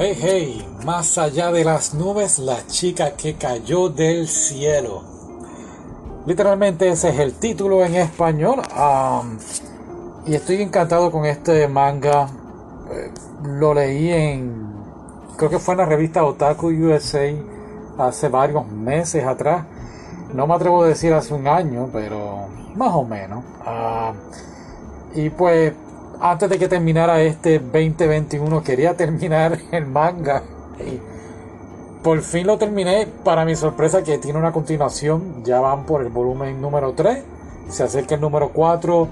Hey, hey, más allá de las nubes, la chica que cayó del cielo. Literalmente ese es el título en español. y estoy encantado con este manga. Eh, lo leí en, creo que fue en la revista Otaku USA hace varios meses atrás. No me atrevo a decir hace un año, pero más o menos. y pues antes de que terminara este 2021 quería terminar el manga. Y por fin lo terminé para mi sorpresa que tiene una continuación. Ya van por el volumen número 3 se acerca el número 4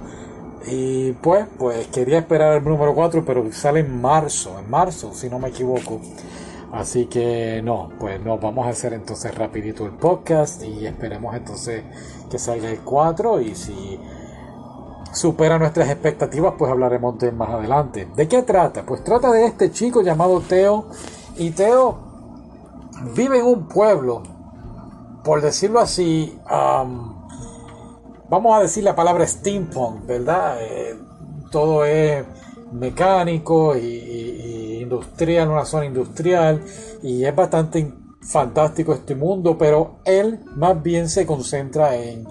y pues pues quería esperar el número 4 pero sale en marzo en marzo si no me equivoco. Así que no pues no vamos a hacer entonces rapidito el podcast y esperemos entonces que salga el 4 y si supera nuestras expectativas, pues hablaremos de más adelante. ¿De qué trata? Pues trata de este chico llamado Teo. Y Teo vive en un pueblo, por decirlo así, vamos a decir la palabra steampunk, ¿verdad? Eh, todo es mecánico y, industrial, una zona industrial, y es bastante fantástico este mundo, pero él más bien se concentra en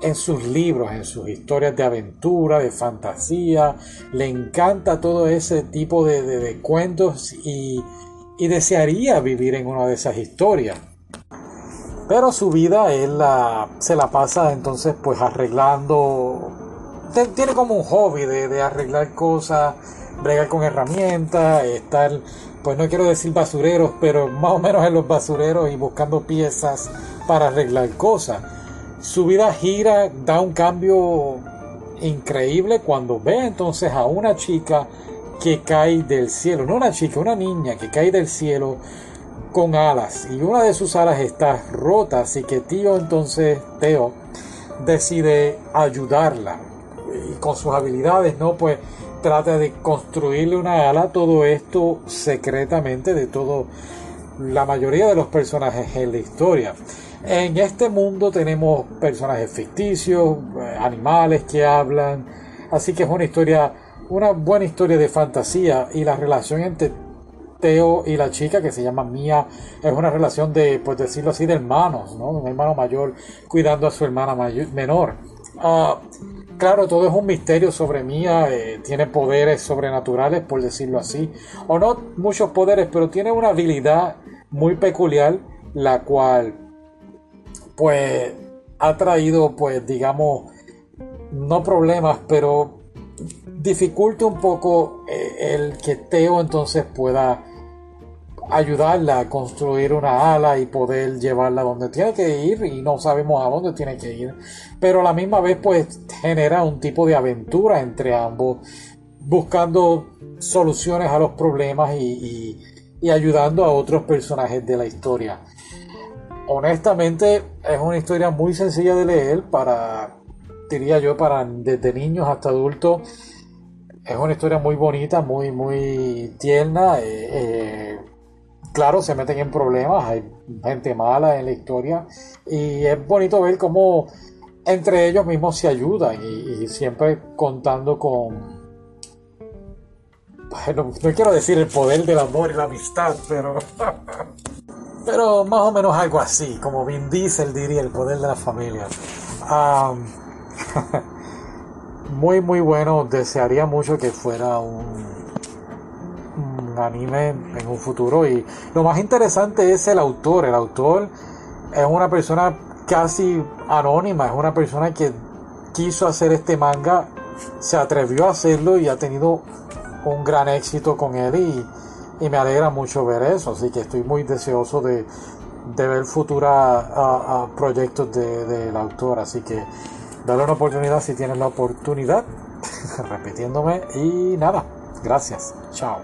en sus libros, en sus historias de aventura, de fantasía. Le encanta todo ese tipo de, cuentos y, desearía vivir en una de esas historias. Pero su vida él la, se la pasa entonces pues arreglando. Tiene como un hobby de, de arreglar cosas, bregar con herramientas, estar, pues no quiero decir basureros, pero más o menos en los basureros y buscando piezas para arreglar cosas su vida gira, da un cambio increíble cuando ve entonces a una chica que cae del cielo, no una chica, una niña que cae del cielo con alas y una de sus alas está rota, así que tío entonces Teo decide ayudarla y con sus habilidades, ¿no? Pues trata de construirle una ala, todo esto secretamente de todo la mayoría de los personajes en la historia. En este mundo tenemos personajes ficticios, eh, animales que hablan, así que es una historia, una buena historia de fantasía y la relación entre Teo y la chica que se llama Mía es una relación de, pues decirlo así, de hermanos, ¿no? Un hermano mayor cuidando a su hermana menor. Ah, claro, todo es un misterio sobre Mía, eh, tiene poderes sobrenaturales, por decirlo así, o no muchos poderes, pero tiene una habilidad muy peculiar, la cual pues ha traído, pues digamos, no problemas, pero dificulta un poco eh, el que Teo entonces pueda ayudarla a construir una ala y poder llevarla donde tiene que ir y no sabemos a dónde tiene que ir. Pero a la misma vez pues genera un tipo de aventura entre ambos buscando soluciones a los problemas y, y ayudando a otros personajes de la historia honestamente es una historia muy sencilla de leer para, diría yo, para desde niños hasta adultos. Es una historia muy bonita, muy, muy tierna. Eh, eh, claro, se meten en problemas, hay gente mala en la historia y es bonito ver cómo entre ellos mismos se ayudan y, siempre contando con... Bueno, no quiero decir el poder del amor y la amistad, pero pero más o menos algo así, como Vin Diesel diría, el poder de la familia. muy, muy bueno. Desearía mucho que fuera un, anime en un futuro. Y lo más interesante es el autor. El autor es una persona casi anónima, es una persona que quiso hacer este manga, se atrevió a hacerlo y ha tenido un gran éxito con él. Y me alegra mucho ver eso, así que estoy muy deseoso de, ver futuros proyectos del de, autor, así que dale una oportunidad si tienes la oportunidad, repitiéndome y nada, gracias, chao.